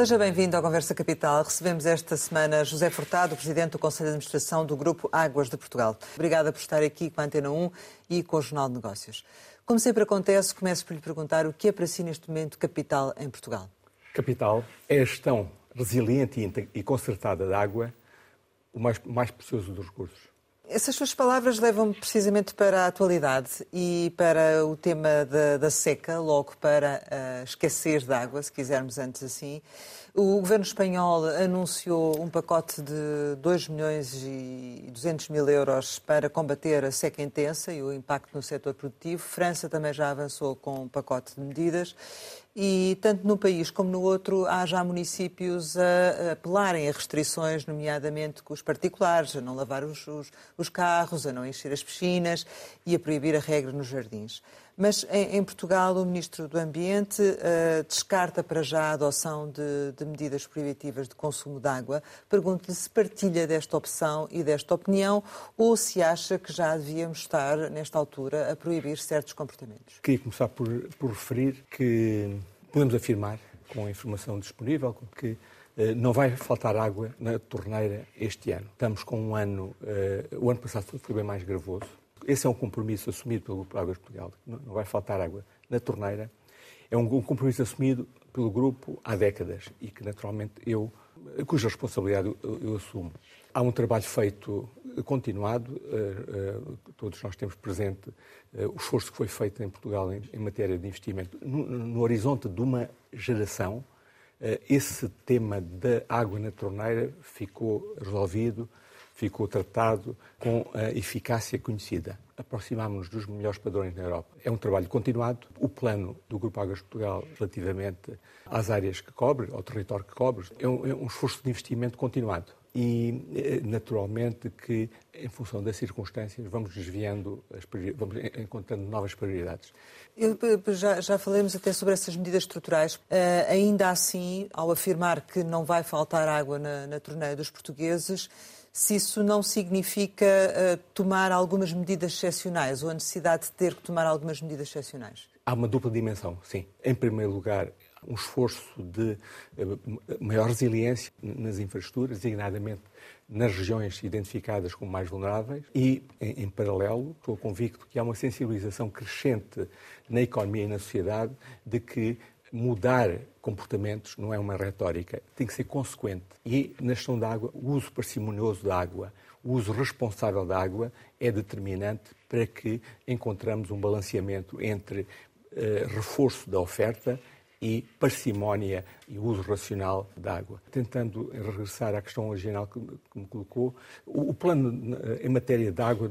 Seja bem-vindo à Conversa Capital. Recebemos esta semana José Furtado, Presidente do Conselho de Administração do Grupo Águas de Portugal. Obrigada por estar aqui com a Antena 1 e com o Jornal de Negócios. Como sempre acontece, começo por lhe perguntar o que é para si neste momento capital em Portugal? Capital é a gestão resiliente e concertada da água, o mais, mais precioso dos recursos. Essas suas palavras levam-me precisamente para a atualidade e para o tema da, da seca, logo para uh, esquecer de água, se quisermos antes assim. O governo espanhol anunciou um pacote de 2 milhões e 200 mil euros para combater a seca intensa e o impacto no setor produtivo. França também já avançou com um pacote de medidas e tanto num país como no outro há já municípios a apelarem a restrições, nomeadamente com os particulares, a não lavar os, os, os carros, a não encher as piscinas e a proibir a regra nos jardins. Mas em, em Portugal, o Ministro do Ambiente uh, descarta para já a adoção de, de medidas proibitivas de consumo de água. Pergunto-lhe se partilha desta opção e desta opinião ou se acha que já devíamos estar, nesta altura, a proibir certos comportamentos. Queria começar por, por referir que podemos afirmar, com a informação disponível, que uh, não vai faltar água na torneira este ano. Estamos com um ano, uh, o ano passado foi bem mais gravoso, esse é um compromisso assumido pelo Grupo Águas Portugal, não vai faltar água na torneira. É um compromisso assumido pelo grupo há décadas e que, naturalmente, eu, cuja responsabilidade eu, eu assumo. Há um trabalho feito continuado, uh, uh, todos nós temos presente uh, o esforço que foi feito em Portugal em, matéria de investimento. No, horizonte de uma geração, esse tema da água na torneira ficou resolvido ficou tratado com a eficácia conhecida. Aproximámos-nos dos melhores padrões na Europa. É um trabalho continuado. O plano do Grupo Águas Portugal relativamente às áreas que cobre, ao território que cobre, é um, é um esforço de investimento continuado e eh, naturalmente que em função das circunstâncias vamos desviando as vamos encontrando novas prioridades. Eu, já, já falamos até sobre essas medidas estruturais. Uh, ainda assim, ao afirmar que não vai faltar água na, na torneira dos portugueses, se isso não significa uh, tomar algumas medidas excepcionais ou a necessidade de ter que tomar algumas medidas excepcionais. Há uma dupla dimensão, sim. Em primeiro lugar, um esforço de uh, maior resiliência nas infraestruturas, designadamente nas regiões identificadas como mais vulneráveis e, em, em, paralelo, estou convicto que há uma sensibilização crescente na economia e na sociedade de que mudar comportamentos não é uma retórica, tem que ser consequente. E na gestão da água, o uso parcimonioso da água, o uso responsável da água é determinante para que encontramos um balanceamento entre uh, reforço da oferta e parcimónia e uso racional da água. Tentando regressar à questão original que, me colocou, o, plano em matéria de água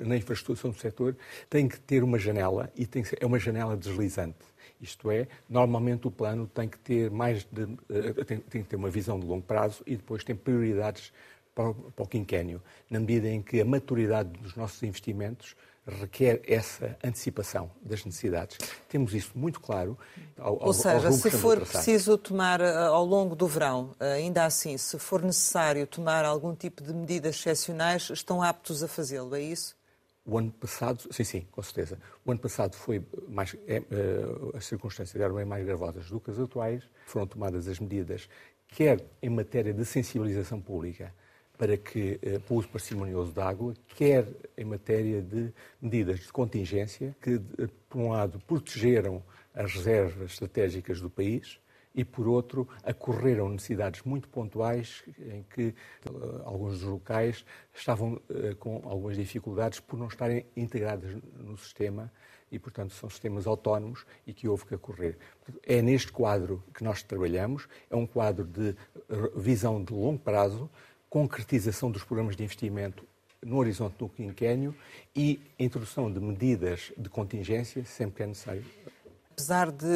na infraestrutura do setor tem que ter uma janela e tem que, é uma janela deslizante isto é, normalmente o plano tem que ter mais de, eh, tem, tem que ter uma visão de longo prazo e depois tem prioridades para o, para o quinquênio, na medida em que a maturidade dos nossos investimentos requer essa antecipação das necessidades. Temos isso muito claro. Ao, Ou seja, se for preciso tomar eh, ao longo do verão, eh, ainda assim, se for necessário tomar algum tipo de medidas excepcionais, estão aptos a fazê-lo, é isso? O ano passado, sim, sim, com certeza. O ano passado foi mais, é, uh, as circunstâncias eram bem mais gravosas do que as atuais. Foram tomadas as medidas, quer em matéria de sensibilização pública para que para o uso parcimonioso da água, quer em matéria de medidas de contingência que, por um lado, protegeram as reservas estratégicas do país e, por outro, ocorreram necessidades muito pontuais em que uh, alguns dos locais estavam uh, com algumas dificuldades por não estarem integradas no sistema e, portanto, são sistemas autónomos e que houve que ocorrer. É neste quadro que nós trabalhamos, é um quadro de visão de longo prazo, concretização dos programas de investimento no horizonte do quinquênio e introdução de medidas de contingência sempre que é necessário apesar de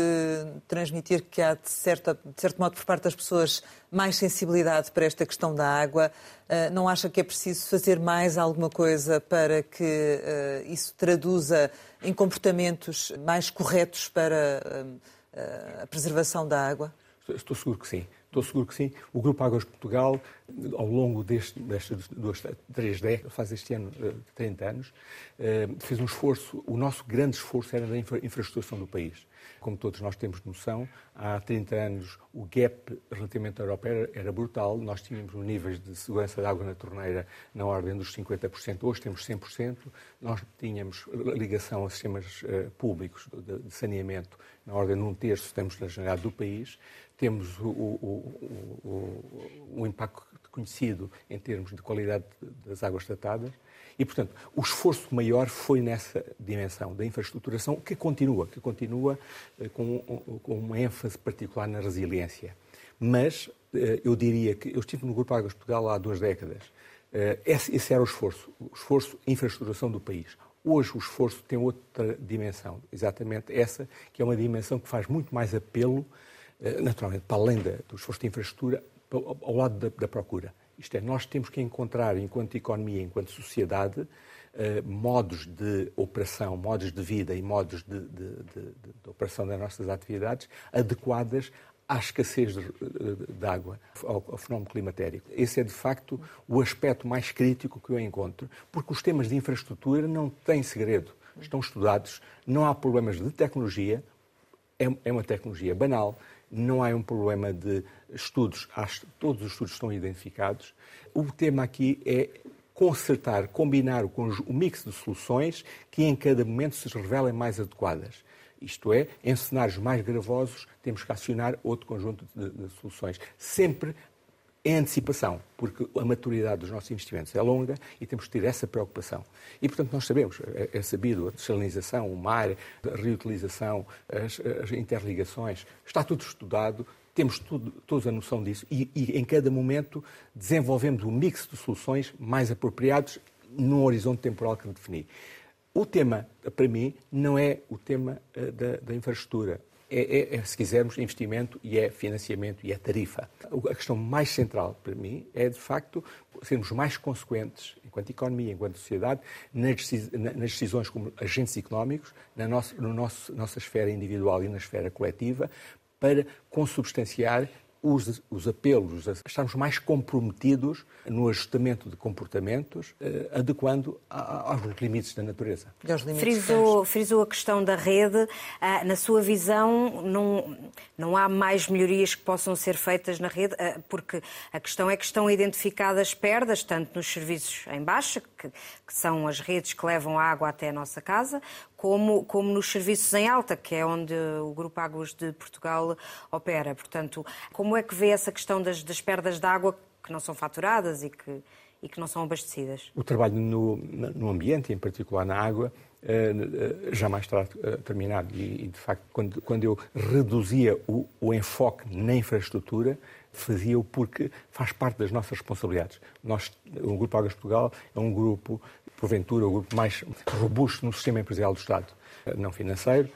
transmitir que há, de, certa, de certo modo, por parte das pessoas, mais sensibilidade para esta questão da água, eh, não acha que é preciso fazer mais alguma coisa para que eh, isso traduza em comportamentos mais corretos para eh, a preservação da água? Estou seguro que sim. Estou seguro que sim. O Grupo Águas Portugal, ao longo destas duas, três décadas, faz este ano 30 anos, fez um esforço, o nosso grande esforço era na infra, infraestruturação do país Como todos nós temos noção, há 30 anos o gap relativamente à Europa era, era brutal. Nós tínhamos um níveis de segurança de água na torneira na ordem dos 50%. Hoje temos 100%. Nós tínhamos ligação a sistemas uh, públicos de, de, saneamento na ordem de um terço, temos na generalidade do país. Temos o, o, o, o impacto conhecido em termos de qualidade das águas tratadas. E, portanto, o esforço maior foi nessa dimensão da infraestruturação, que continua, que continua eh, com, com uma ênfase particular na resiliência. Mas eh, eu diria que eu estive no Grupo Águas Portugal há duas décadas. Eh, esse, esse era o esforço, o esforço de infraestruturação do país. Hoje o esforço tem outra dimensão, exatamente essa, que é uma dimensão que faz muito mais apelo, naturalmente, para além do esforço de infraestrutura, ao lado da, da procura. Isto é, nós temos que encontrar, enquanto economia, enquanto sociedade, Uh, modos de operação, modos de vida e modos de, de, de, de operação das nossas atividades adequadas à escassez de, de água, ao, ao, fenómeno climatérico. Esse é, de facto, o aspecto mais crítico que eu encontro, porque os temas de infraestrutura não têm segredo, estão estudados, não há problemas de tecnologia, é, é uma tecnologia banal, não há um problema de estudos, todos os estudos estão identificados. O tema aqui é consertar, combinar o, mix de soluções que em cada momento se revelem mais adequadas. Isto é, em cenários mais gravosos, temos que acionar outro conjunto de, de soluções. Sempre em antecipação, porque a maturidade dos nossos investimentos é longa e temos que ter essa preocupação. E, portanto, nós sabemos, é, é sabido, a desalinização, o mar, a reutilização, as, as, interligações, está tudo estudado, temos tudo, todos a noção disso e, e, em cada momento desenvolvemos um mix de soluções mais apropriados num horizonte temporal que defini. O tema, para mim, não é o tema uh, da, da infraestrutura é, é, é, se quisermos, investimento e é financiamento e é tarifa. A questão mais central para mim é, de facto, sermos mais consequentes, enquanto economia, enquanto sociedade, nas decisões como agentes económicos, na nossa, no nosso, nossa esfera individual e na esfera coletiva, para consubstanciar os, os apelos, a estarmos mais comprometidos no ajustamento de comportamentos, eh, adequando a, aos limites da natureza. Limites frisou, frisou, a questão da rede. Ah, na sua visão, não, não há mais melhorias que possam ser feitas na rede, ah, porque a questão é que estão identificadas perdas, tanto nos serviços em baixa, que, que são as redes que levam a água até a nossa casa, como, como nos serviços em alta, que é onde o Grupo Águas de Portugal opera. Portanto, como é que vê essa questão das, das perdas de água que não são faturadas e que, e que não são abastecidas? O trabalho no, no ambiente, em particular na água, eh, eh, jamais estará eh, terminado. E, de facto, quando, quando eu reduzia o, o enfoque na infraestrutura, fazia-o porque faz parte das nossas responsabilidades. Nós, o Grupo Águas Portugal é um grupo porventura, o grupo mais robusto no sistema empresarial do Estado, eh, não financeiro.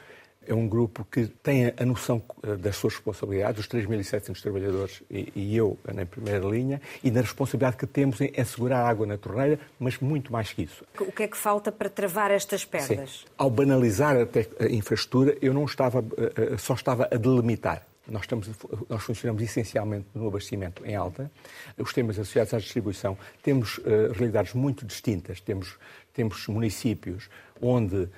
É um grupo que tem a noção eh, das suas responsabilidades, os 3.700 trabalhadores e, eu na primeira linha, e da responsabilidade que temos em assegurar água na torneira, mas muito mais que isso. O que é que falta para travar estas perdas? Sim. Ao banalizar a, a infraestrutura, eu não estava, eh, só estava a delimitar. Nós, estamos, nós funcionamos essencialmente no abastecimento em alta. Os temas associados à distribuição temos uh, realidades muito distintas. Temos, temos municípios onde uh,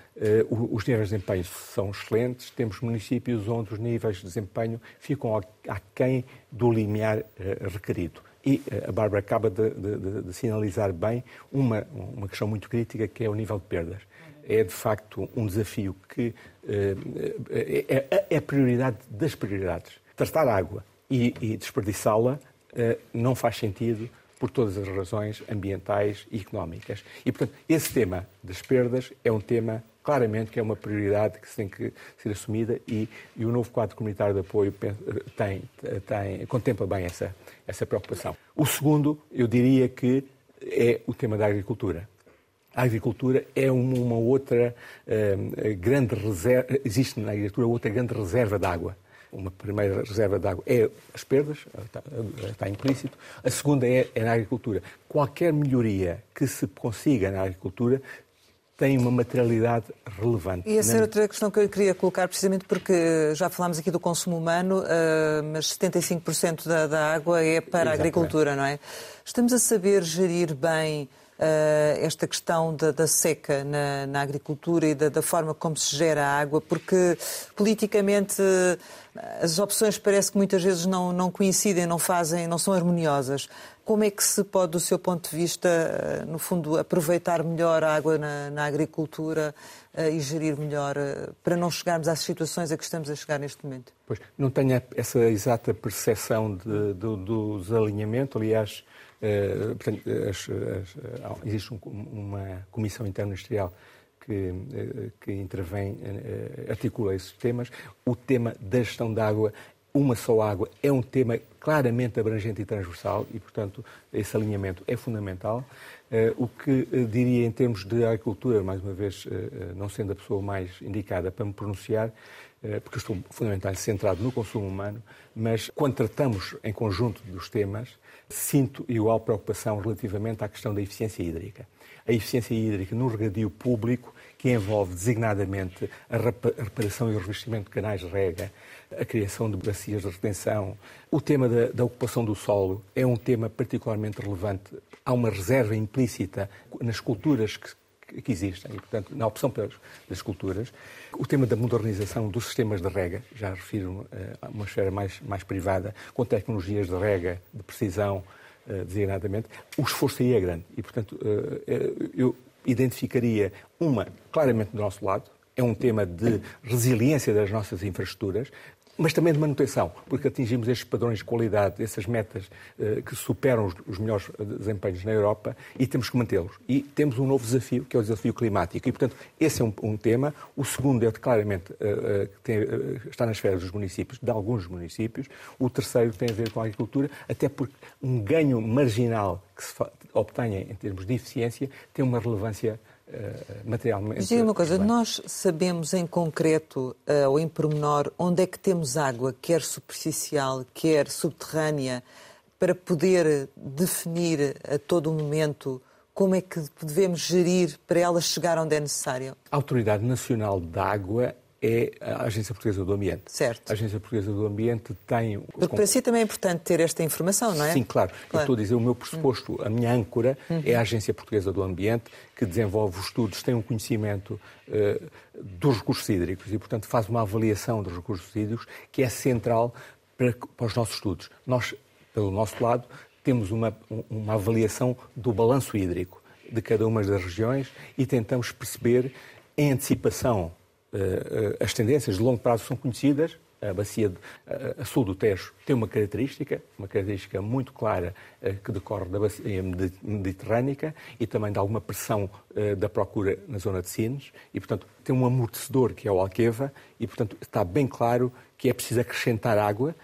os níveis de desempenho são excelentes, temos municípios onde os níveis de desempenho ficam aquém do limiar uh, requerido. E a Bárbara acaba de, de, de, sinalizar bem uma, uma questão muito crítica, que é o nível de perdas é de facto um desafio que eh, é, é, é a prioridade das prioridades. Tratar água e, e desperdiçá-la eh, não faz sentido por todas as razões ambientais e económicas. E, portanto, esse tema das perdas é um tema claramente que é uma prioridade que tem que ser assumida e, e o novo quadro comunitário de apoio tem, tem, contempla bem essa, essa preocupação. O segundo, eu diria que é o tema da agricultura a agricultura é uma, uma outra uh, grande reserva, existe na agricultura outra grande reserva de água. Uma primeira reserva de água é as perdas, está, está implícito. A segunda é, é na agricultura. Qualquer melhoria que se consiga na agricultura tem uma materialidade relevante. E essa era outra questão que eu queria colocar, precisamente porque já falámos aqui do consumo humano, mas 75% da, da, água é para Exatamente. a agricultura, não é? Estamos a saber gerir bem esta questão da, da seca na, na, agricultura e da, da, forma como se gera a água, porque politicamente as opções parece que muitas vezes não, não coincidem, não fazem, não são harmoniosas. Como é que se pode, do seu ponto de vista, no fundo, aproveitar melhor a água na, na agricultura e gerir melhor para não chegarmos às situações a que estamos a chegar neste momento? Pois, não tenho essa exata percepção de, do, do desalinhamento. Aliás, uh, portanto, as, as, existe um, uma comissão interministerial que, uh, que intervém, articula esses temas. O tema da gestão da água, uma só água, é um tema claramente abrangente e transversal e, portanto, esse alinhamento é fundamental. o que diria em termos de agricultura, mais uma vez, não sendo a pessoa mais indicada para me pronunciar, eh, porque estou fundamentalmente centrado no consumo humano, mas quando tratamos em conjunto dos temas, sinto igual preocupação relativamente à questão da eficiência hídrica. A eficiência hídrica no regadio público, que envolve designadamente a reparação e o revestimento de canais de rega, a criação de bacias de retenção. O tema da, da, ocupação do solo é um tema particularmente relevante. Há uma reserva implícita nas culturas que, que existem e, portanto, na opção pelas, culturas. O tema da modernização dos sistemas de rega, já refiro uh, a uma esfera mais, mais privada, com tecnologias de rega, de precisão, uh, designadamente, o esforço aí é grande. E, portanto, uh, eu identificaria uma claramente do nosso lado, é um tema de resiliência das nossas infraestruturas, mas também de manutenção, porque atingimos estes padrões de qualidade, essas metas uh, que superam os, melhores desempenhos na Europa e temos que mantê-los. E temos um novo desafio, que é o desafio climático. E, portanto, esse é um, um tema. O segundo é claramente uh, uh, tem, está nas esfera dos municípios, de alguns municípios. O terceiro tem a ver com a agricultura, até porque um ganho marginal que se obtenha em termos de eficiência tem uma relevância eh, materialmente. Mas diga uma coisa, bem. nós sabemos em concreto uh, ou em pormenor onde é que temos água, quer superficial, quer subterrânea, para poder definir a todo momento como é que devemos gerir para ela chegar onde é necessário? A Autoridade Nacional da Água é a Agência Portuguesa do Ambiente. Certo. A Agência Portuguesa do Ambiente tem... Porque para si também é importante ter esta informação, não é? Sim, claro. claro. Eu estou a dizer, o meu pressuposto, a minha âncora uhum. é a Agência Portuguesa do Ambiente, que desenvolve os estudos, tem um conhecimento uh, dos recursos hídricos e, portanto, faz uma avaliação dos recursos hídricos que é central para, para os nossos estudos. Nós, pelo nosso lado, temos uma, uma avaliação do balanço hídrico de cada uma das regiões e tentamos perceber em antecipação eh, eh, as tendências de longo prazo são conhecidas. A bacia de, a, sul do Tejo tem uma característica, uma característica muito clara eh, que decorre da bacia mediterrânica e também de alguma pressão da procura na zona de Sines e, portanto, tem um amortecedor que é o Alqueva e, portanto, está bem claro que é preciso acrescentar água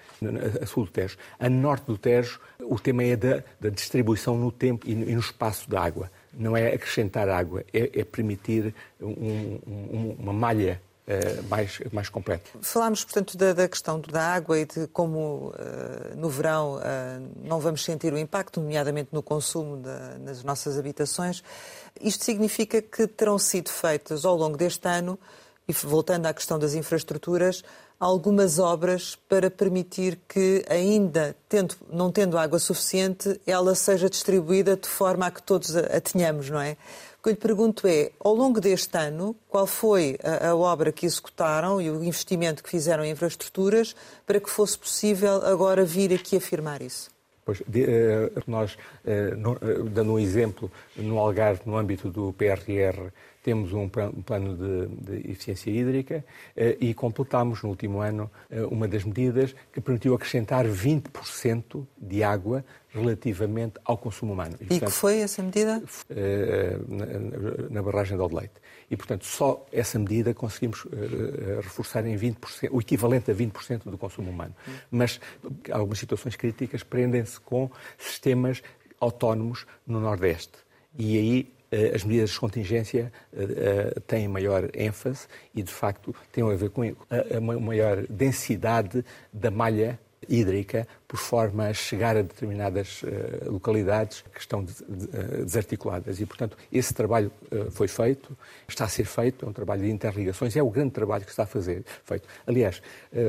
a sul do Tejo. A norte do Tejo, o tema é da, da distribuição no tempo e no espaço da água não é acrescentar água, é, é permitir um, um, uma malha Uh, mais, mais completa. Falámos, portanto, da, da, questão da água e de como uh, no verão uh, não vamos sentir o impacto, nomeadamente no consumo da, nas nossas habitações. Isto significa que terão sido feitas ao longo deste ano, e voltando à questão das infraestruturas, algumas obras para permitir que, ainda tendo, não tendo água suficiente, ela seja distribuída de forma a que todos a, tenhamos, não é? Que eu lhe pergunto é, ao longo deste ano, qual foi a, a, obra que executaram e o investimento que fizeram em infraestruturas para que fosse possível agora vir aqui afirmar isso? Pois, de, uh, nós, no, uh, dando um exemplo, no Algarve, no âmbito do PRR, temos um plano de, de eficiência hídrica eh, e completámos no último ano eh, uma das medidas que permitiu acrescentar 20% de água relativamente ao consumo humano. E, e portanto, que foi essa medida? Eh, na, na barragem de Odeite. E, portanto, só essa medida conseguimos reforçar em 20%, o equivalente a 20% do consumo humano. Mas algumas situações críticas prendem-se com sistemas autónomos no Nordeste. E aí as medidas de contingência eh, eh, têm maior ênfase e, de facto, têm a ver com a maior densidade da malha hídrica por forma a chegar a determinadas uh, localidades que estão de, de, uh, desarticuladas. E, portanto, esse trabalho uh, foi feito, está a ser feito, é um trabalho de interligações, é o grande trabalho que está a fazer feito. Aliás,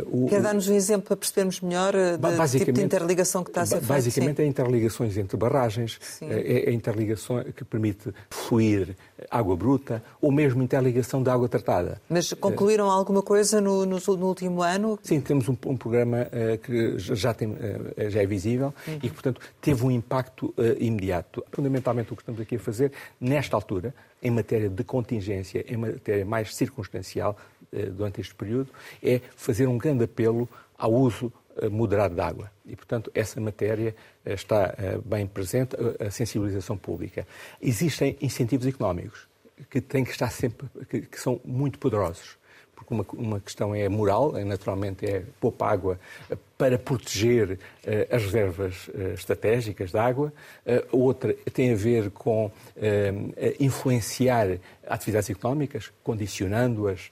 o. Quer dar-nos um exemplo para percebermos melhor do tipo de interligação que está a ser feita? Basicamente, é interligações entre barragens, é, é interligação que permite fluir água bruta ou mesmo interligação de água tratada. Mas concluíram alguma coisa no, no, no último ano? Sim, temos um, um programa que já tem eh, já é visível uhum. e que, portanto, teve um impacto uh, imediato. Fundamentalmente, o que estamos aqui a fazer, nesta altura, em matéria de contingência, em matéria mais circunstancial, uh, durante este período, é fazer um grande apelo ao uso moderado de água. E, portanto, essa matéria está bem presente, a sensibilização pública. Existem incentivos económicos que têm que estar sempre, que, que são muito poderosos porque uma, uma questão é moral, é, naturalmente é poupa água eh, para proteger uh, as reservas uh, estratégicas de água. Uh, outra tem a ver com influenciar atividades económicas, condicionando-as,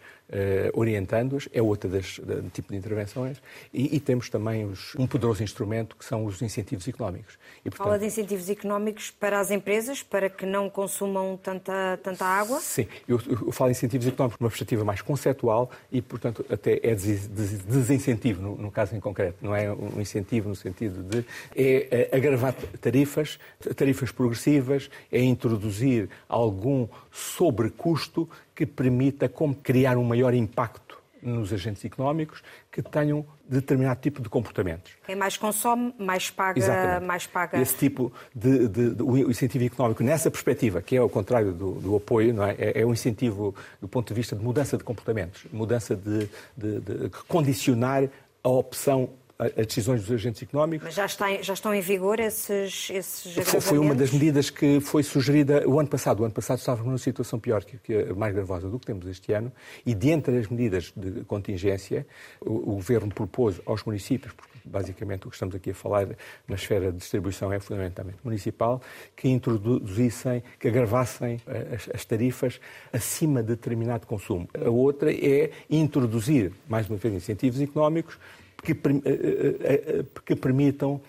orientando-as, é outra das do tipo de intervenções. E, e temos também os, um poderoso instrumento que são os incentivos económicos. E, portanto, Fala de incentivos económicos para as empresas, para que não consumam tanta, tanta água? Sim, eu, eu falo de incentivos económicos numa perspectiva mais conceptual e, portanto, até é desincentivo no, no caso em concreto. Não é um incentivo no sentido de é, é agravar tarifas, tarifas progressivas, é introduzir algum sobrecusto que permita como criar um maior impacto nos agentes económicos que tenham determinado tipo de comportamentos. Quem mais consome, mais paga. Mais paga. Esse tipo de, de, de, o incentivo económico, nessa perspectiva, que é ao contrário do, do apoio, não é? é? É, um incentivo do ponto de vista de mudança de comportamentos, mudança de, de condicionar a opção as decisões dos agentes económicos. Mas já, está, já estão em vigor esses, esses Foi uma das medidas que foi sugerida o ano passado. O ano passado estávamos numa situação pior, que, que mais gravosa do que temos este ano, e dentre as medidas de contingência, o, o Governo propôs aos municípios, porque basicamente o que estamos aqui a falar na esfera de distribuição é fundamentalmente municipal, que introduzissem, que agravassem as, as tarifas acima de determinado consumo. A outra é introduzir, mais uma vez, incentivos económicos que, eh, eh, eh, que permitam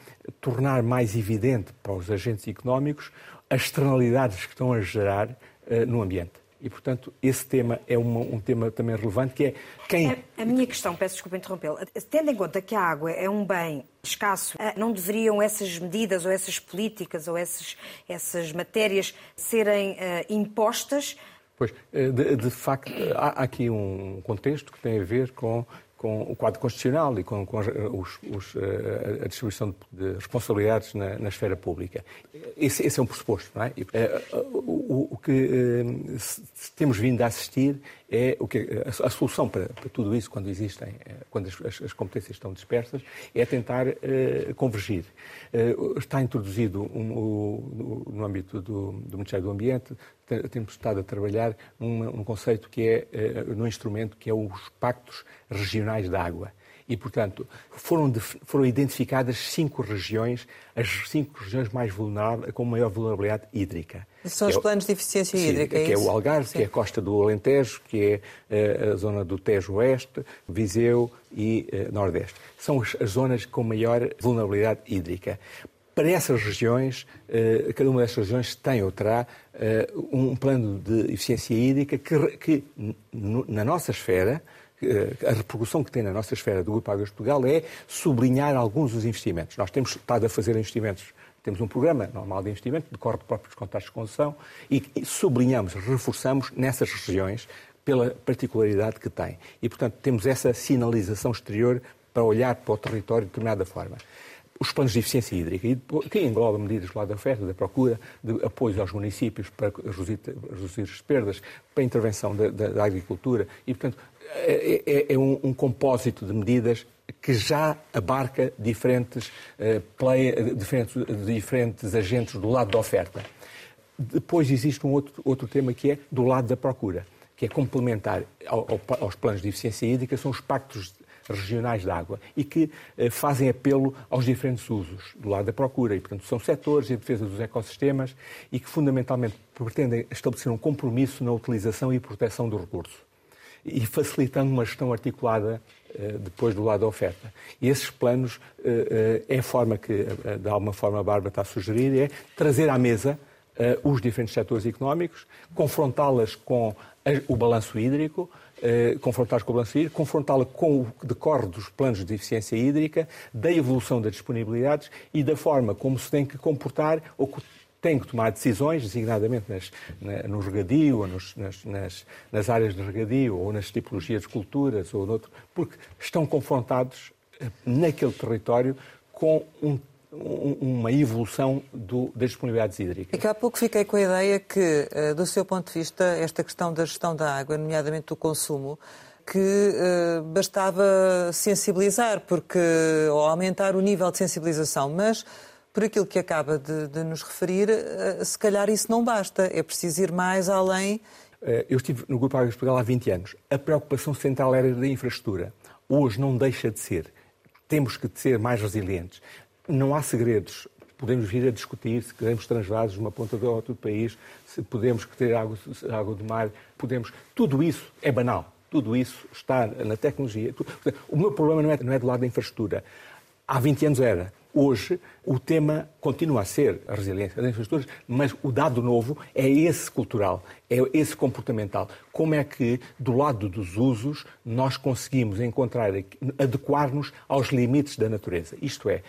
tornar mais evidente para os agentes económicos as externalidades que estão a gerar no ambiente. E, portanto, esse tema é uma, um tema também relevante, que é quem... A, a minha questão, peço desculpa interrompê-lo, tendo em conta que a água é um bem escasso, não deveriam essas medidas ou essas políticas ou essas, essas matérias serem uh, impostas? Pois, de, de facto, há aqui um contexto que tem a ver com com o quadro constitucional e com, com os, os, eh, a distribuição de responsabilidades na, na esfera pública. Esse, esse, é um pressuposto, não é? Eh, o, o, que eh, temos vindo a assistir é o que a, a solução para, para, tudo isso, quando existem, quando as, as, competências estão dispersas, é tentar convergir. Está introduzido um, no âmbito do, do Ministério do Ambiente temos estado a trabalhar num, conceito que é, uh, num instrumento que é os pactos regionais da água. E, portanto, foram, de, foram identificadas cinco regiões, as cinco regiões mais vulneráveis, com maior vulnerabilidade hídrica. São os é, planos de eficiência sim, hídrica, é Que é o Algarve, sim. que é a costa do Alentejo, que é uh, a zona do Tejo Oeste, Viseu e Nordeste. São as, as zonas com maior vulnerabilidade hídrica para essas regiões, eh, cada uma dessas regiões tem ou terá eh, um plano de eficiência hídrica que, que na nossa esfera, eh, a repercussão que tem na nossa esfera do Grupo Águas de Portugal é sublinhar alguns dos investimentos. Nós temos estado a fazer investimentos, temos um programa normal de investimento, decorre de próprios contratos de concessão, e sublinhamos, reforçamos nessas regiões pela particularidade que têm. E, portanto, temos essa sinalização exterior para olhar para o território de determinada forma os planos de eficiência hídrica, que engloba medidas lá da oferta, da procura, de apoio aos municípios para reduzir, reduzir as perdas, para a intervenção da, da, da agricultura e, portanto, é, é, é um, um, compósito de medidas que já abarca diferentes, uh, play, diferentes, diferentes agentes do lado da oferta. Depois existe um outro, outro tema que é do lado da procura, que é complementar ao, ao, aos planos de eficiência hídrica, são os pactos regionais de água e que eh, fazem apelo aos diferentes usos do lado da procura. E, portanto, são setores de defesa dos ecossistemas e que, fundamentalmente, pretendem estabelecer um compromisso na utilização e proteção do recurso e facilitando uma gestão articulada depois do lado da oferta. E esses planos é a forma que, de alguma forma, a Bárbara está a sugerir, é trazer à mesa os diferentes setores económicos, confrontá-las com o balanço hídrico, eh, confrontá-las com o hídrico, confrontá-la com o que decorre dos planos de eficiência hídrica, da evolução das disponibilidades e da forma como se tem que comportar ou tem que tomar decisões, designadamente nas, na, no regadio, ou nos, nas, nas, nas, áreas de regadio, ou nas tipologias de culturas, ou noutro, porque estão confrontados eh, naquele território com um uma evolução do, das disponibilidades hídricas. É há pouco fiquei com a ideia que, eh, do seu ponto de vista, esta questão da gestão da água, nomeadamente do consumo, que uh, bastava sensibilizar, porque ou aumentar o nível de sensibilização, mas por aquilo que acaba de, de nos referir, uh, se calhar isso não basta, é preciso ir mais além. Eu estive no Grupo Águas Portugal há 20 anos. A preocupação central era da infraestrutura. Hoje não deixa de ser. Temos que ser mais resilientes. Não há segredos. Podemos vir a discutir se queremos transvasos de uma ponta do outro país, se podemos ter água, água do mar, podemos. Tudo isso é banal. Tudo isso está na tecnologia. O meu problema não é, não é do lado da infraestrutura. Há 20 anos era. Hoje, o tema continua a ser a resiliência das infraestruturas, mas o dado novo é esse cultural, é esse comportamental. Como é que, do lado dos usos, nós conseguimos encontrar, adequar-nos aos limites da natureza? Isto é,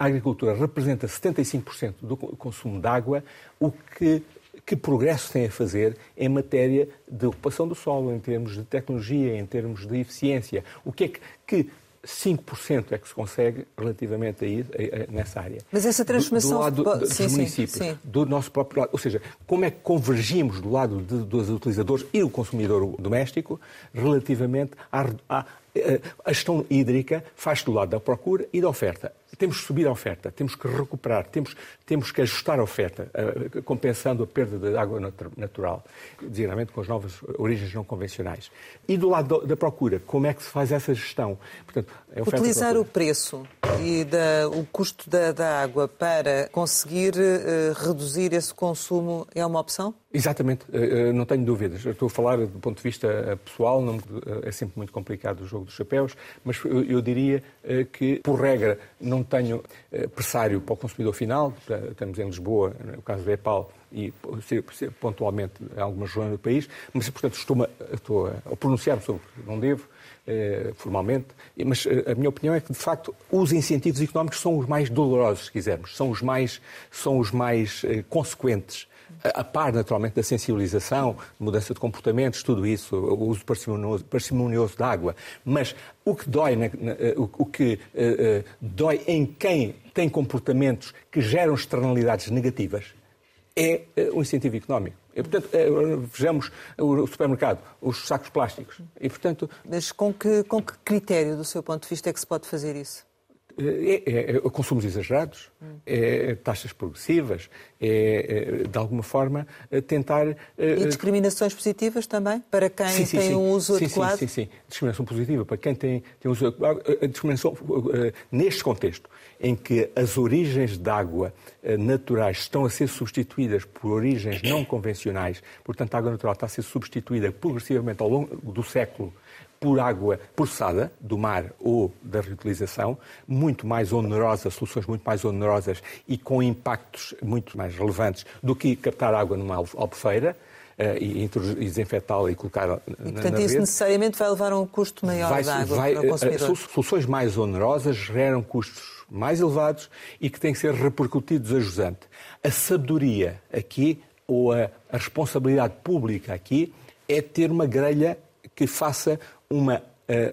a agricultura representa 75% do consumo de água, o que que progresso tem a fazer em matéria de ocupação do solo, em termos de tecnologia, em termos de eficiência? O que é que, que 5% é que se consegue relativamente a ir nessa área. Mas essa transformação... Do, do lado dos sim, municípios, sim, sim. do nosso próprio lado. Ou seja, como é que convergimos do lado de, dos utilizadores e o consumidor doméstico relativamente à, à a gestão hídrica faz do lado da procura e da oferta. Temos que subir a oferta, temos que recuperar, temos, temos que ajustar a oferta, uh, compensando a perda de água natural, designadamente com as novas origens não convencionais. E do lado da procura, como é que se faz essa gestão? Portanto, Utilizar o preço e da, o custo da, da, água para conseguir uh, reduzir esse consumo é uma opção? Exatamente, uh, não tenho dúvidas. Estou a falar do ponto de vista pessoal, não, é sempre muito complicado o jogo dos chapéus, mas eu, diria que, por regra, não tenho pressário para o consumidor final. Estamos em Lisboa, no caso da EPAL, e pontualmente em algumas zonas do país, mas, portanto, estou, a, estou a pronunciar-me sobre não devo, eh, formalmente, mas eh, a minha opinião é que, de facto, os incentivos económicos são os mais dolorosos, se quisermos, são os mais, são os mais eh, consequentes a par, naturalmente, da sensibilização, mudança de comportamentos, tudo isso, o uso parcimonioso, parcimonioso da água. Mas o que dói, na, na, o, o, que uh, uh, dói em quem tem comportamentos que geram externalidades negativas é uh, o incentivo económico. E, portanto, vejamos o supermercado, os sacos plásticos. E, portanto... Mas com que, com que critério, do seu ponto de vista, é que se pode fazer isso? É, é, é, consumos exagerados, é, taxas progressivas, é, é de alguma forma tentar. E discriminações positivas também para quem sim, sim, tem sim. um uso adequado? Sim, sim, sim. Discriminação positiva para quem tem, tem um uso adequado. A discriminação, neste contexto, em que as origens de água naturais estão a ser substituídas por origens não convencionais, portanto, a água natural está a ser substituída progressivamente ao longo do século por água processada do mar ou da reutilização, muito mais onerosa, soluções muito mais onerosas e com impactos muito mais relevantes do que captar água numa albufeira. Uh, e, e desinfetá-la e colocá-la na, portanto, isso rede. necessariamente vai levar a um custo maior vai, da água vai, para o consumidor. Uh, soluções mais onerosas geram custos mais elevados e que têm que ser repercutidos a jusante. A sabedoria aqui, ou a, a responsabilidade pública aqui, é ter uma grelha que faça uma,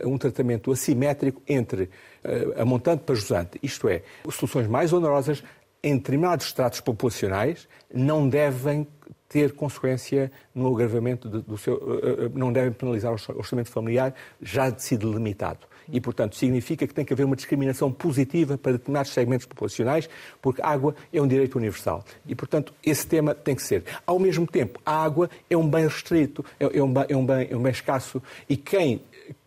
uh, um tratamento assimétrico entre uh, a montante para jusante, isto é, soluções mais onerosas em determinados estratos populacionais não devem ter consequência no agravamento do, seu. Uh, não devem penalizar o orçamento familiar já de sido limitado. E, portanto, significa que tem que haver uma discriminação positiva para determinados segmentos populacionais, porque água é um direito universal. E, portanto, esse tema tem que ser. Ao mesmo tempo, a água é um bem restrito, é, é um bem, é um bem, é um bem escasso, e quem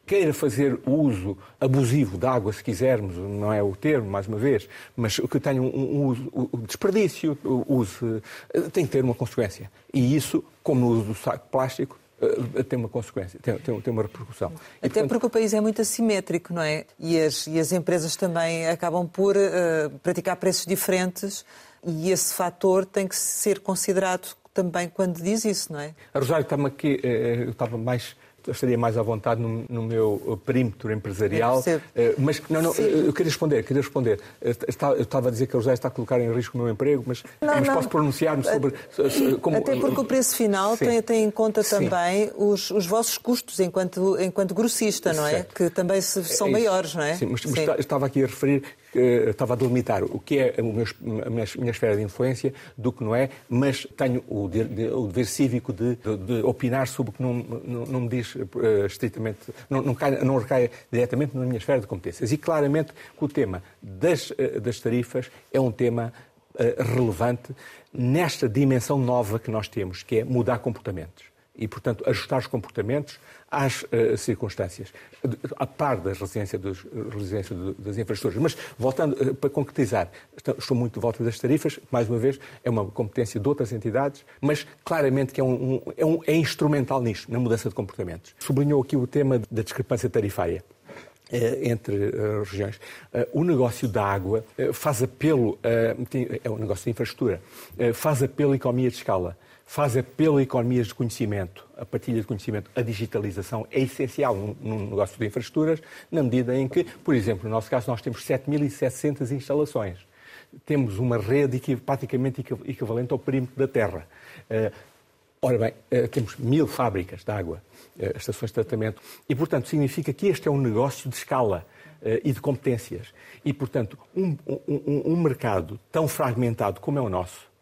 queira fazer o uso abusivo da água, se quisermos, não é o termo, mais uma vez, mas que tenha um, um uso, o desperdício, o uso, tem que ter uma consequência. E isso, como no uso do saco plástico, tem uma consequência, tem, tem, tem uma repercussão. E, Até portanto... porque o país é muito assimétrico, não é? E as, e as empresas também acabam por uh, praticar preços diferentes e esse fator tem que ser considerado também quando diz isso, não é? A Rosário está-me aqui, eu estava mais estaria mais à vontade no, no meu uh, perímetro empresarial. Uh, mas, não, não, eu queria responder, queria responder. Eu estava a dizer que a José está a colocar em risco o meu emprego, mas, não, mas não. posso pronunciar-me sobre... Como... Até porque o preço final tem, tem, em conta também os, os, vossos custos enquanto, enquanto grossista, não é? Certo. Que também são é maiores, não é? Sim, mas, mas estava aqui a referir estava a delimitar o que é meu, a minha, esfera de influência do que não é, mas tenho o, de, o dever cívico de, de, de, opinar sobre o que não, não, não me diz uh, estritamente, não, não, cai, não recai diretamente na minha esfera de competências. E claramente que o tema das, uh, das tarifas é um tema relevante nesta dimensão nova que nós temos, que é mudar comportamentos e, portanto, ajustar os comportamentos às uh, circunstâncias, a par da resiliência, dos, resiliência das infraestruturas. Mas, voltando uh, para concretizar, estou muito de volta das tarifas, mais uma vez, é uma competência de outras entidades, mas claramente que é, um, um, é, um, é instrumental nisto, na mudança de comportamentos. Sublinhou aqui o tema da discrepância tarifária eh, entre regiões. o negócio da água faz apelo, é um negócio de infraestrutura, faz apelo à economia de escala faz apelo a economias de conhecimento, a partilha de conhecimento, a digitalização é essencial num, negócio de infraestruturas, na medida em que, por exemplo, no nosso caso, nós temos 7.700 instalações. Temos uma rede praticamente equivalente ao perímetro da Terra. Uh, ora bem, uh, temos mil fábricas de água, uh, estações de tratamento, e, portanto, significa que este é um negócio de escala e de competências. E, portanto, um, um, um mercado tão fragmentado como é o nosso, eh,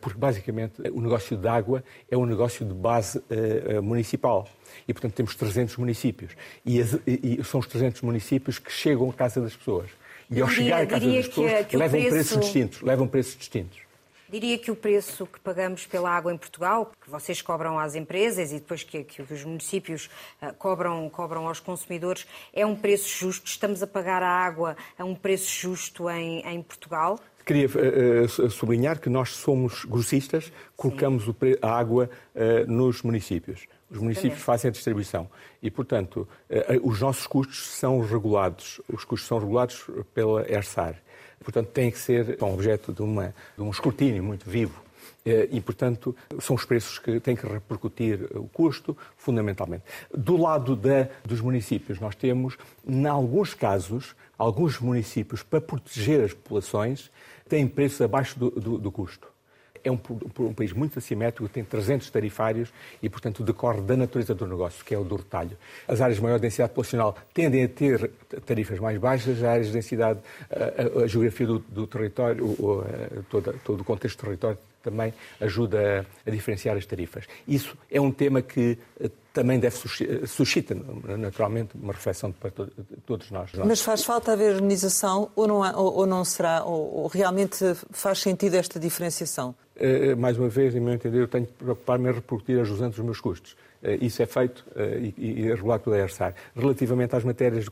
porque basicamente o negócio de água é um negócio de base uh, municipal. E, portanto, temos 300 municípios. E, e, são os 300 municípios que chegam à casa das pessoas. E ao diria, chegar à casa das pessoas, que, que levam preço... preços distintos. Levam preços distintos. Diria que o preço que pagamos pela água em Portugal, que vocês cobram às empresas e depois que, que os municípios uh, cobram, cobram aos consumidores, é um preço justo? Estamos a pagar a água a um preço justo em, em Portugal? Queria uh, sublinhar que nós somos grossistas, colocamos a água uh, nos municípios. Os municípios fazem a distribuição e, portanto, uh, os nossos custos são regulados. Os custos são regulados pela ERSAR. Portanto, tem que ser são objeto de, uma, de um escrutínio muito vivo e, portanto, são os preços que têm que repercutir o custo, fundamentalmente. Do lado da, dos municípios, nós temos, em alguns casos, alguns municípios, para proteger as populações, têm preços abaixo do, do, do custo. É um, um, país muito assimétrico, tem 300 tarifários e, portanto, decorre da natureza do negócio, que é o do retalho. As áreas de maior densidade populacional tendem a ter tarifas mais baixas, as áreas de densidade, a, a, a geografia do, do território, o, a, todo, todo o contexto do território também ajuda a, a, diferenciar as tarifas. Isso é um tema que eh, também deve suscita naturalmente uma reflexão para todos nós. Mas faz falta haver harmonização ou não, há, ou, ou não será, ou, ou, realmente faz sentido esta diferenciação? Uh, mais uma vez, em meu entender, eu tenho que preocupar-me em repercutir a jusante dos meus custos. Uh, isso é feito uh, e, é regulado pela ERSAR. Relativamente às matérias de,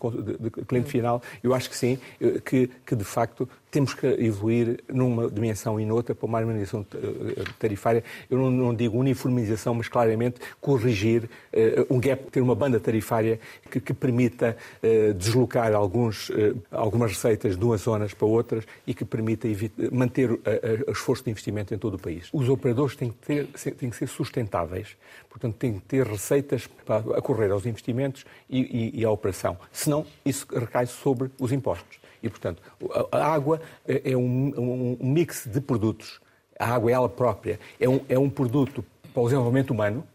cliente final, eu acho que sim, que, que de facto temos que evoluir numa dimensão e noutra para uma harmonização eh, tarifária. Eu não, não digo uniformização, mas claramente corrigir uh, um gap, ter uma banda tarifária que, que permita uh, deslocar alguns, uh, algumas receitas de umas zonas para outras e que permita manter o esforço de investimento em todo o país. Os operadores têm que, ter, têm que ser sustentáveis, portanto, têm que ter receitas para acorrer aos investimentos e, e, e à operação. Senão, isso recai sobre os impostos. E, portanto, a água é um, um mix de produtos. A água, ela própria, é um, é um produto para o desenvolvimento humano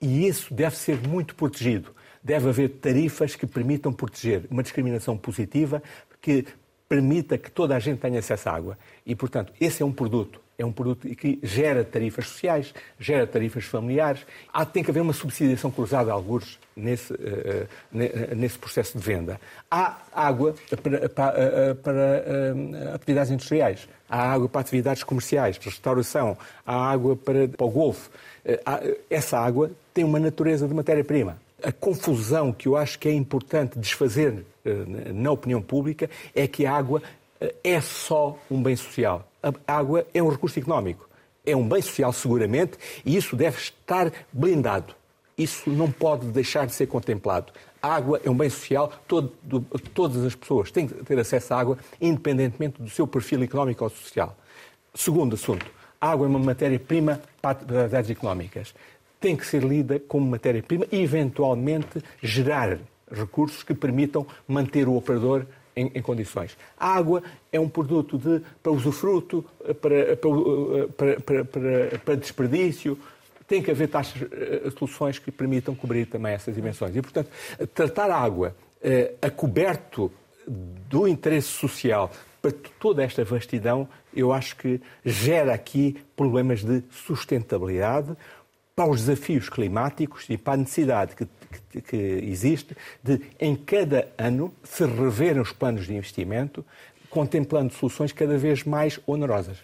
e isso deve ser muito protegido. Deve haver tarifas que permitam proteger uma discriminação positiva que permita que toda a gente tenha acesso à água. E, portanto, esse é um produto é um produto que gera tarifas sociais, gera tarifas familiares. Há, tem que haver uma subsidiação cruzada, alguns, nesse, uh, nesse processo de venda. Há água para, para, para uh, atividades industriais, há água para atividades comerciais, para restauração, há água para, para o golfe. Uh, essa água tem uma natureza de matéria-prima. A confusão que eu acho que é importante desfazer na opinião pública é que a água é só um bem social a água é um recurso económico. É um bem social, seguramente, e isso deve estar blindado. isso não pode deixar de ser contemplado. A água é um bem social, todo, todas as pessoas têm que ter acesso à água, independentemente do seu perfil económico ou social. Segundo assunto, a água é uma matéria-prima para atividades económicas. Tem que ser lida como matéria-prima e, eventualmente, gerar recursos que permitam manter o operador em, em, condições. A água é um produto de, para usufruto, para, para, para, para, para desperdício, tem que haver taxas, eh, soluções que permitam cobrir também essas dimensões. E, portanto, tratar a água eh, a coberto do interesse social para toda esta vastidão, eu acho que gera aqui problemas de sustentabilidade para os desafios climáticos e para a necessidade que, que, que existe de, em cada ano, se reverem os planos de investimento contemplando soluções cada vez mais onerosas.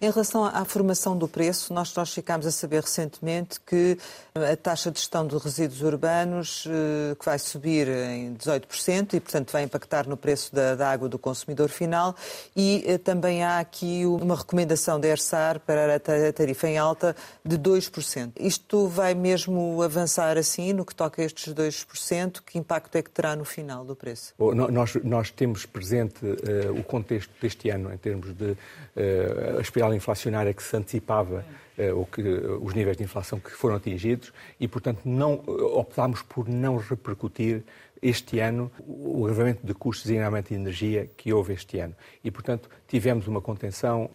Em relação à formação do preço, nós, nós ficámos a saber recentemente que a taxa de gestão de resíduos urbanos eh, que vai subir em 18% e, portanto, vai impactar no preço da, da água do consumidor final e eh, também há aqui uma recomendação da ERSAR para a tarifa em alta de 2%. Isto vai mesmo avançar assim no que toca a estes 2%? Que impacto é que terá no final do preço? Nós, nós temos presente uh, o contexto deste ano, em termos de uh, a espiral inflacionária que se antecipava, uh, ou que, uh, os níveis de inflação que foram atingidos, e, portanto, não, optámos por não repercutir este ano o agravamento de custos, designadamente de energia, que houve este ano. E, portanto, tivemos uma contenção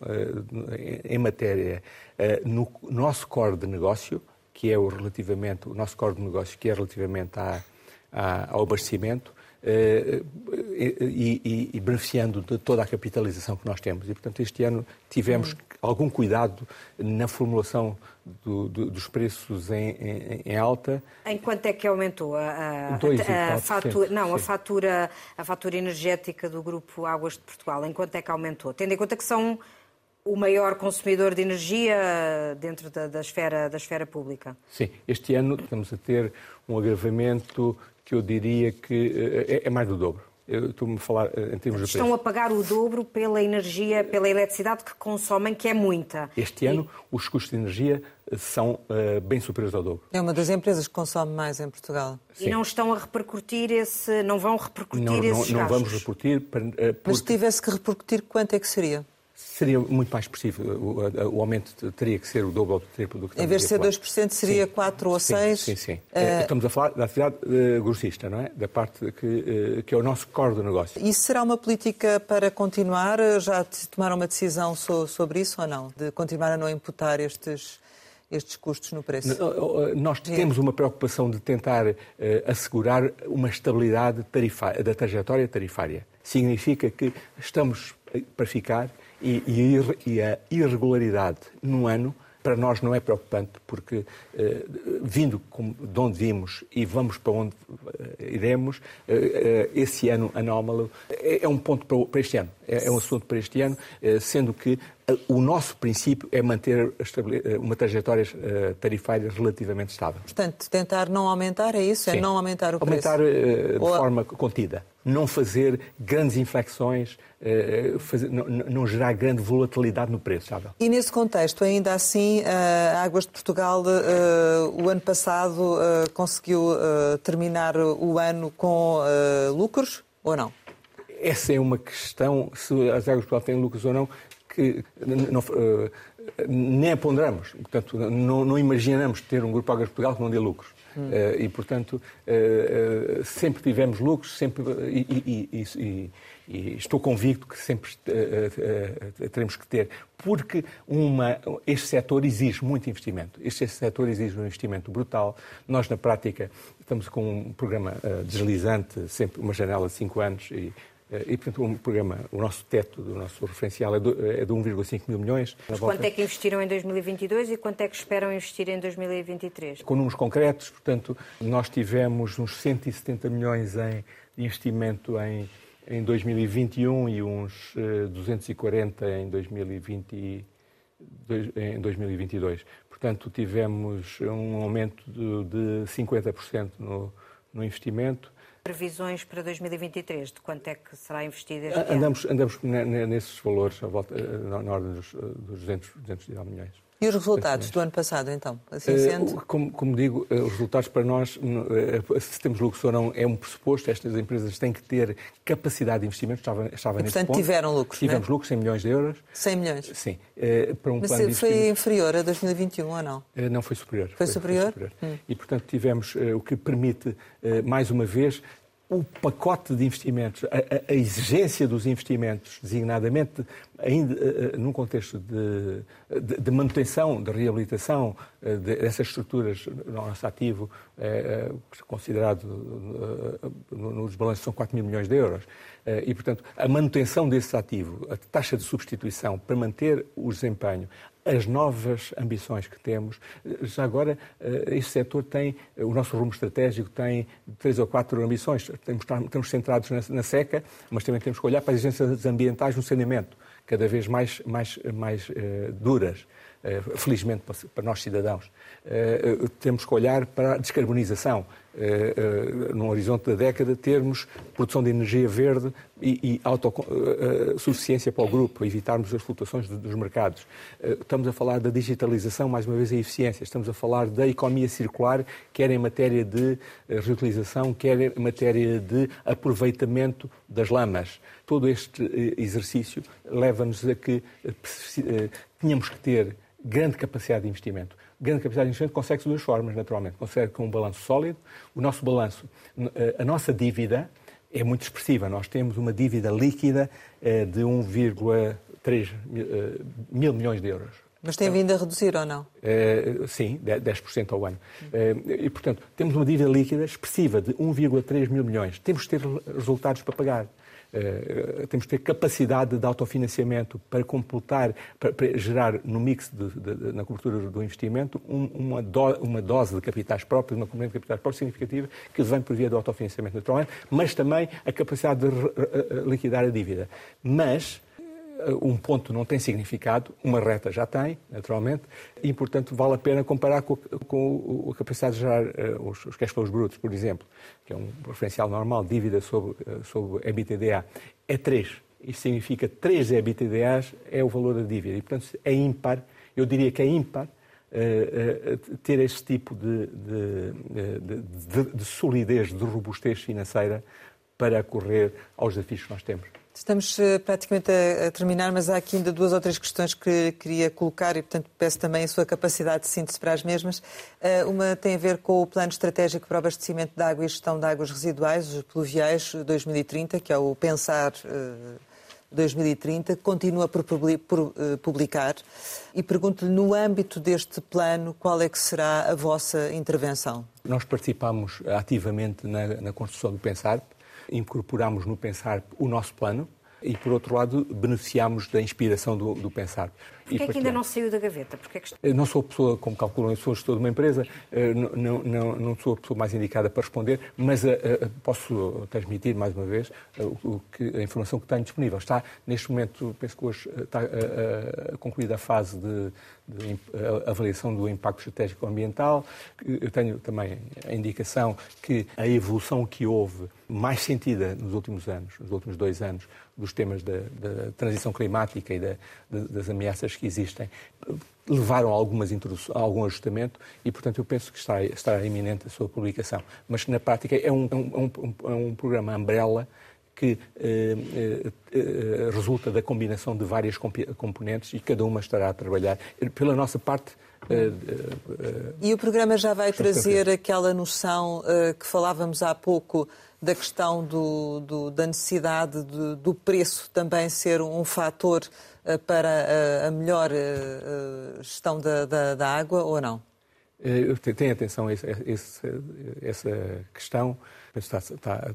em matéria no nosso core de negócio, que é o relativamente, o nosso core de negócio, que é relativamente à, à, ao abastecimento, e, e, e, beneficiando de toda a capitalização que nós temos. E, portanto, este ano tivemos hum. algum cuidado na formulação do, do, dos preços em, em, em, alta. Em quanto é que aumentou a, a, a, a fatura? Não, a fatura, a fatura energética do Grupo Águas de Portugal, em quanto é que aumentou? Tendo em conta que são o maior consumidor de energia dentro da, da, esfera, da esfera pública. Sim, este ano estamos a ter um agravamento que eu diria que eh, é, é mais do dobro. Estou-me a falar eh, em termos de Estão a pagar o dobro pela energia, pela eletricidade que consomem, que é muita. Este e... ano, os custos de energia eh, são uh, bem superiores ao dobro. É uma das empresas que consome mais em Portugal. Sim. E não estão a repercutir esse... não vão repercutir não, esses não, não vamos repercutir... Uh, porque... Mas se tivesse que repercutir, quanto é que seria? Seria muito mais expressivo. O, o, aumento teria que ser o dobro ou o triplo do que Em vez de ser 2%, seria sim. 4 ou 6%? Sim, sim. sim. Uh... Estamos a falar da atividade uh, grossista, não é? Da parte que, uh, que é o nosso core do negócio. Isso será uma política para continuar? Já tomaram uma decisão so, sobre isso ou não? De continuar a não imputar estes estes custos no preço? Nós temos uma preocupação de tentar uh, assegurar uma estabilidade da trajetória tarifária. Significa que estamos para ficar e, e, e a irregularidade no ano para nós não é preocupante, porque eh, vindo de onde vimos e vamos para onde eh, iremos, eh, esse ano anómalo é, é, um ponto para, para este ano, é, é, um assunto para este ano, sendo que o nosso princípio é manter uma trajetória tarifária relativamente estável. Portanto, tentar não aumentar, é isso? É não aumentar o preço? Aumentar de Ou... forma contida não fazer grandes inflexões, eh, fazer, não, não, gerar grande volatilidade no preço. Sabe? E nesse contexto, ainda assim, a Águas de Portugal, eh, o ano passado, eh, conseguiu terminar o ano com lucros ou não? Essa é uma questão, se as Águas de Portugal têm lucros ou não, que não, nem ponderamos. Portanto, não, não imaginamos ter um grupo Águas de Portugal que não dê lucros. Uh, e, portanto, uh, uh, sempre tivemos lucros, sempre, e, e, e, e estou convicto que sempre teremos que ter, porque uma, este setor exige muito investimento. Este setor exige um investimento brutal. Nós, na prática, estamos com um programa deslizante, sempre uma janela de 5 anos, e e, portanto, o programa, o nosso teto, o nosso referencial é de, é de 1,5 mil milhões. Mas quanto é que investiram em 2022 e quanto é que esperam investir em 2023? Com números concretos, portanto, nós tivemos uns 170 milhões em investimento em, em 2021 e uns 240 eh, em, 2020, em 2022. Portanto, tivemos um aumento de, de 50% no, no investimento previsões para 2023? De quanto é que será investido este andamos, ano? Andamos nesses valores, volta, na, ordem dos, dos 200, 200 milhões. E os resultados do ano passado, então? Assim sendo? Uh, como, como, digo, os resultados para nós, se temos lucros ou não, é um pressuposto. Estas empresas têm que ter capacidade de investimento. Estava, estava e, nesse portanto, ponto. tiveram lucros, Tivemos é? lucros, 100 milhões de euros. 100 milhões? Sim. para um Mas plano foi inferior a 2021 ou não? não, foi superior. Foi, foi superior? Foi superior. Hum. E, portanto, tivemos o que permite, mais uma vez, o pacote de investimentos, a, a, exigência dos investimentos, designadamente ainda uh, num contexto de, de, de, manutenção, de reabilitação uh, de, dessas estruturas no nosso ativo, considerado nos balanços são 4 mil milhões de euros. E, portanto, a manutenção desse ativo, a taxa de substituição para manter o desempenho, as novas ambições que temos. Já agora, este setor tem, o nosso rumo estratégico tem três ou quatro ambições. Estamos centrados na seca, mas também temos que olhar para as exigências ambientais no saneamento cada vez mais, mais, mais uh, duras, felizmente para, nós cidadãos. Uh, temos que olhar para a descarbonização. num horizonte da década, termos produção de energia verde e, e autossuficiência para o grupo, evitarmos as flutuações dos mercados. Estamos a falar da digitalização, mais uma vez a eficiência. Estamos a falar da economia circular, quer em matéria de reutilização, quer em matéria de aproveitamento das lamas todo este eh, exercício leva-nos a que eh, eh, tínhamos que ter grande capacidade de investimento. Grande capacidade de investimento consegue-se de duas formas, naturalmente. Consegue com um balanço sólido. O nosso balanço, a nossa dívida é muito expressiva. Nós temos uma dívida líquida de 1,3 mil milhões de euros. Mas tem vindo a reduzir ou não? sim, 10% ao ano. e, portanto, temos uma dívida líquida expressiva de 1,3 mil milhões. Temos que ter resultados para pagar. Uh, temos que ter capacidade de autofinanciamento para completar, para, para gerar no mix, de, de, de, na cobertura do investimento, um, uma, do, uma, dose de capitais próprios, uma componente de capitais próprios significativa, que vem por via do autofinanciamento naturalmente, mas também a capacidade de liquidar a dívida. Mas eh, um ponto não tem significado, uma reta já tem, naturalmente, e, portanto, vale a pena comparar com, com a capacidade de gerar uh, os, os cash flows brutos, por exemplo, que é um referencial normal, dívida sobre, uh, sobre EBITDA, é 3. Isso significa 3 EBITDAs é o valor da dívida. E, portanto, é ímpar, eu diria que é ímpar, uh, ter esse tipo de, de, de, de solidez, de robustez financeira para correr aos desafios que nós temos. Estamos uh, praticamente a, terminar, mas há aqui ainda duas ou três questões que queria colocar e, portanto, peço também a sua capacidade de síntese para as mesmas. Uh, uma tem a ver com o Plano Estratégico para o Abastecimento de Água e Gestão de Águas Residuais, os pluviais 2030, que é o Pensar uh, 2030, que continua por publicar. E pergunto-lhe, no âmbito deste plano, qual é que será a vossa intervenção? Nós participamos ativamente na, na construção do Pensar incorporamos no Pensar o nosso plano e, por outro lado, beneficiamos da inspiração do, do Pensar. Porquê é que ainda não saiu da gaveta? Porquê é que... Não sou a pessoa, como calculam, eu sou gestor de uma empresa, eh, não, não, não sou a pessoa mais indicada para responder, mas uh, posso transmitir, mais uma vez, uh, o que, a informação que tenho disponível. Está, neste momento, penso que hoje está uh, concluída a fase de, de avaliação do impacto estratégico ambiental. Eu tenho também a indicação que a evolução que houve mais sentida nos últimos anos, nos últimos dois anos, dos temas da, da transição climática e da, das ameaças que existem levaram a, algumas a algum ajustamento e, portanto, eu penso que está, estará iminente a sua publicação. Mas, na prática, é um, é um, é um programa umbrella que eh, eh, eh, resulta da combinação de várias componentes e cada uma estará a trabalhar. Pela nossa parte, eh, eh, e o programa já vai trazer aquela noção uh, que falávamos há pouco da questão do, do, da necessidade de, do preço também ser um fator para a, a melhor uh, gestão da, da, da, água ou não? Tenho atenção a, esse, essa questão. Está, está,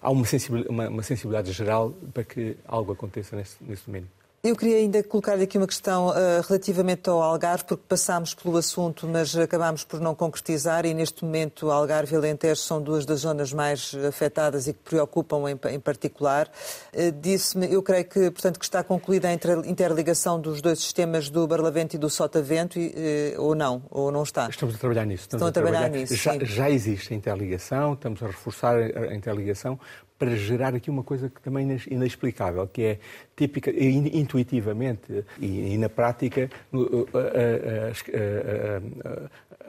há uma sensibilidade, uma, uma sensibilidade, geral para que algo aconteça nesse, nesse domínio. Eu queria ainda colocar aqui uma questão uh, relativamente ao Algarve, porque passámos pelo assunto, mas acabámos por não concretizar e neste momento Algarve e Alentejo são duas das zonas mais afetadas e que preocupam em, em particular. Uh, Disse-me, eu creio que, portanto, que está concluída a interligação dos dois sistemas do Barlavento e do Sotavento, e, uh, ou não, ou não está? Estamos a trabalhar nisso. Estamos Estão a, trabalhar, trabalhar nisso. Já, já, existe a interligação, estamos a reforçar a interligação para gerar aqui uma coisa que também é inexplicável, que é típica, intuitivamente e, e na prática, a, a,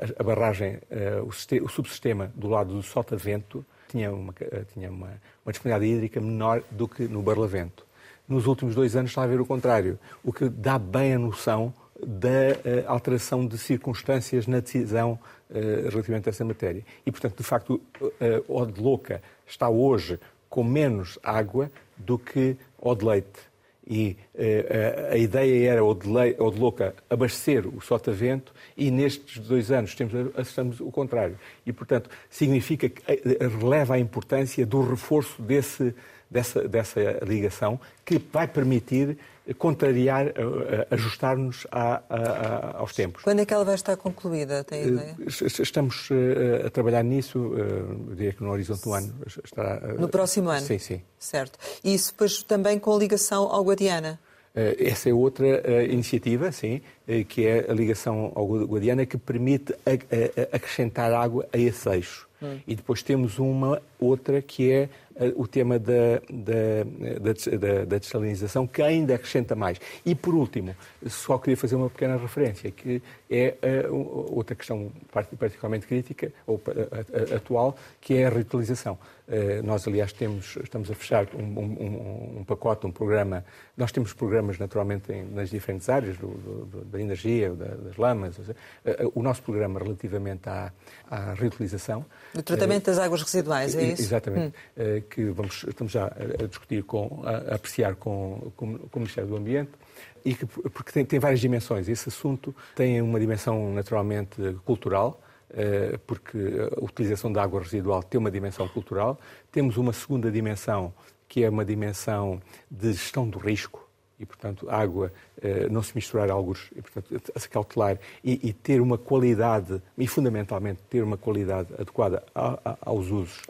a, a barragem, o, o, subsistema do lado do sotavento tinha uma, tinha uma, uma disponibilidade hídrica menor do que no Barlavento. Nos últimos dois anos está a ver o contrário, o que dá bem a noção da uh, alteração de circunstâncias na decisão relativamente a essa matéria. E, portanto, de facto, uh, Odeloca está hoje com menos água do que Odeleite. E uh, a ideia era Odeloca abastecer o Sotavento e nestes dois anos temos, assistamos o contrário. E, portanto, significa que releva a importância do reforço desse, dessa, dessa ligação que vai permitir contrariar, eh, eh, ajustar-nos aos tempos. Quando é que ela vai estar concluída, tem ideia? Estamos a trabalhar nisso, diria que no horizonte do ano estará... No próximo ano? Sim, sim. Certo. E isso depois também com ligação ao Guadiana? Essa é outra iniciativa, sim, que é a ligação ao Guadiana, que permite acrescentar água a esse eixo. Hum. E depois temos uma outra que é o tema da, da, da, dessalinização, que ainda acrescenta mais. E, por último, só queria fazer uma pequena referência, que é uh, outra questão particularmente crítica, ou uh, atual, que é a reutilização. Uh, nós, aliás, temos, estamos a fechar um, um, um, pacote, um programa. Nós temos programas, naturalmente, nas diferentes áreas, do, do, da energia, da, das lamas. o nosso programa relativamente à, à reutilização. O tratamento das águas residuais, é isso? Exatamente. Hum que vamos, estamos já a discutir, com, a apreciar com, com, com o Ministério do Ambiente, e que, porque tem, tem várias dimensões. Esse assunto tem uma dimensão naturalmente cultural, eh, porque a utilização da água residual tem uma dimensão cultural. Temos uma segunda dimensão, que é uma dimensão de gestão do risco, e, portanto, água, eh, não se misturar alguns, e, portanto, a se cautelar e, e, ter uma qualidade, e fundamentalmente ter uma qualidade adequada a, a, aos usos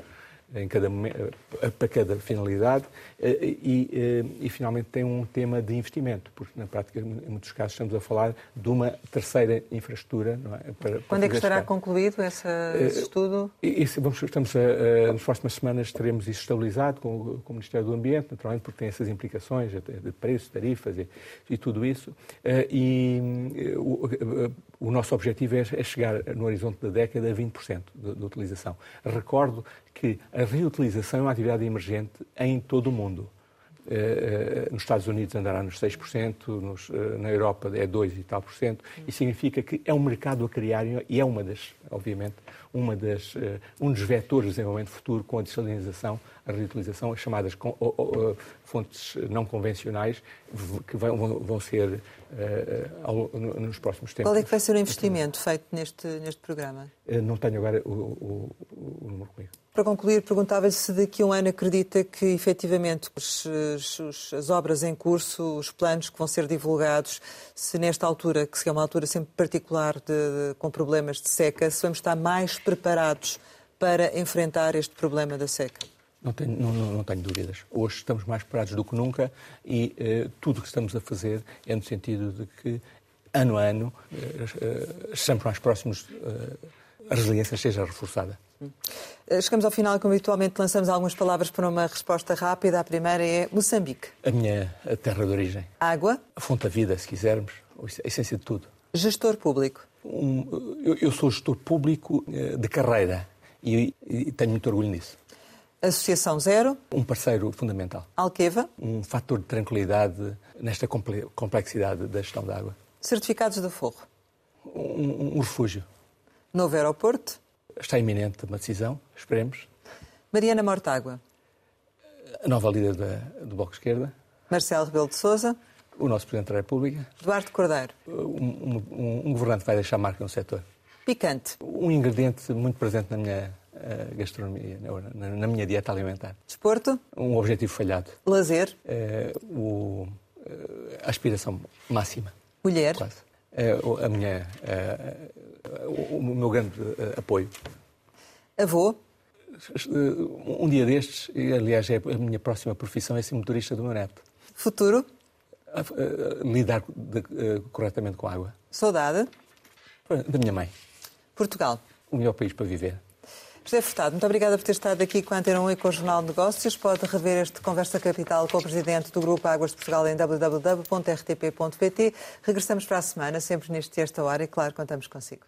em cada, eh, para cada finalidade eh, e, eh, e, finalmente tem um tema de investimento, porque na prática, em muitos casos, estamos a falar de uma terceira infraestrutura. É? para, Quando é que estará concluído esse, esse estudo? Isso, vamos, estamos a, a, nas próximas semanas teremos isso estabilizado com, com, o Ministério do Ambiente, naturalmente, porque tem essas implicações de preços, tarifas e, e tudo isso. E o, nosso objetivo é, é chegar no horizonte da década a 20% de, de utilização. Recordo que a reutilização é uma atividade emergente em todo o mundo. Eh, eh, nos Estados Unidos andará nos 6%, nos, eh, na Europa é 2 e tal por cento, e significa que é um mercado a criar e é uma das, obviamente, uma das, um dos vetores de desenvolvimento futuro com a desalinização, a reutilização, as chamadas fontes não convencionais, que vão, vão ser nos próximos tempos. Qual é que vai ser o investimento feito neste, neste programa? Não tenho agora o, o, o número comigo. Para concluir, perguntava-lhe se daqui a um ano acredita que, efetivamente, os, os, as obras em curso, os planos que vão ser divulgados, se nesta altura, que é uma altura sempre particular de, de, com problemas de seca, se vamos estar mais preparados para enfrentar este problema da seca? Não tenho, não, não tenho, dúvidas. Hoje estamos mais preparados do que nunca e eh, tudo o que estamos a fazer é no sentido de que, ano a ano, eh, eh, mais próximos, eh, a resiliência seja reforçada. Eh, chegamos ao final, como habitualmente lançamos algumas palavras para uma resposta rápida. A primeira é Moçambique. A minha terra de origem. Água. A fonte da vida, se quisermos. A essência de tudo. Gestor público. Um, eu, eu, sou gestor público eh, de carreira e, e tenho muito orgulho nisso. Associação Zero. Um parceiro fundamental. Alqueva. Um fator de tranquilidade nesta complexidade da gestão da água. Certificados do Forro. Um, um refúgio. Novo aeroporto. Está iminente uma decisão, esperemos. Mariana Mortágua. A nova líder da, do Bloco de Esquerda. Marcelo Rebelo de Sousa. O nosso Presidente da República. Eduardo Cordeiro. Um, um, um governante vai deixar marca no setor. Picante. Um ingrediente muito presente na minha uh, gastronomia, na, na, minha dieta alimentar. Desporto. Um objetivo falhado. Lazer. Uh, o, uh, aspiração máxima. Mulher. Quase. a minha o meu grande eh, apoio. Avô? Um dia destes, e aliás é a minha próxima profissão, é ser motorista do meu neto. Futuro? lidar de, uh, corretamente com a água. Saudade? Da minha mãe. Portugal? O melhor país para viver. José Furtado, muito obrigada por ter estado aqui com a Antena 1 e com o Jornal de Negócios. Pode rever este Conversa Capital com o Presidente do Grupo Águas de Portugal em www.rtp.pt. Regressamos para a semana, sempre neste esta hora e, claro, contamos consigo.